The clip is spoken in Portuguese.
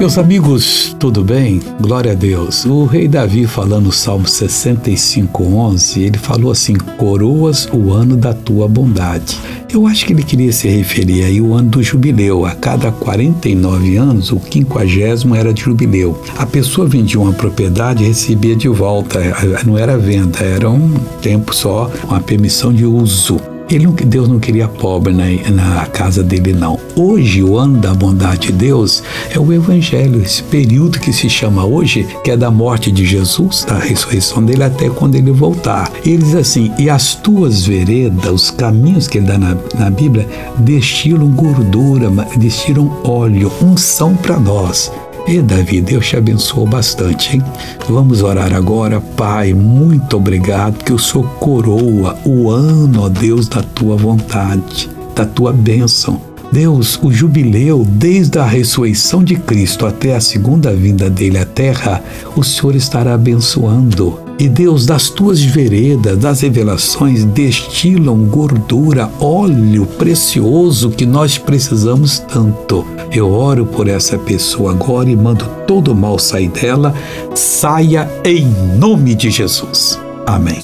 Meus amigos, tudo bem? Glória a Deus. O rei Davi, falando no Salmo 65:11, ele falou assim: "Coroas o ano da tua bondade". Eu acho que ele queria se referir aí ao ano do jubileu. A cada 49 anos, o quinquagésimo era de jubileu. A pessoa vendia uma propriedade e recebia de volta. Não era venda, era um tempo só, uma permissão de uso. Ele não, Deus não queria pobre na, na casa dele, não. Hoje, o ano da bondade de Deus é o Evangelho, esse período que se chama hoje, que é da morte de Jesus, da ressurreição dele até quando ele voltar. Ele diz assim: E as tuas veredas, os caminhos que ele dá na, na Bíblia, destilam gordura, destilam óleo, unção para nós. E Davi, Deus te abençoou bastante, hein? Vamos orar agora, Pai. Muito obrigado que o Senhor coroa o ano, ó Deus, da tua vontade, da tua bênção. Deus, o jubileu, desde a ressurreição de Cristo até a segunda vinda dele à terra, o Senhor estará abençoando. E Deus, das tuas veredas, das revelações, destilam gordura, óleo precioso que nós precisamos tanto. Eu oro por essa pessoa agora e mando todo o mal sair dela. Saia em nome de Jesus. Amém.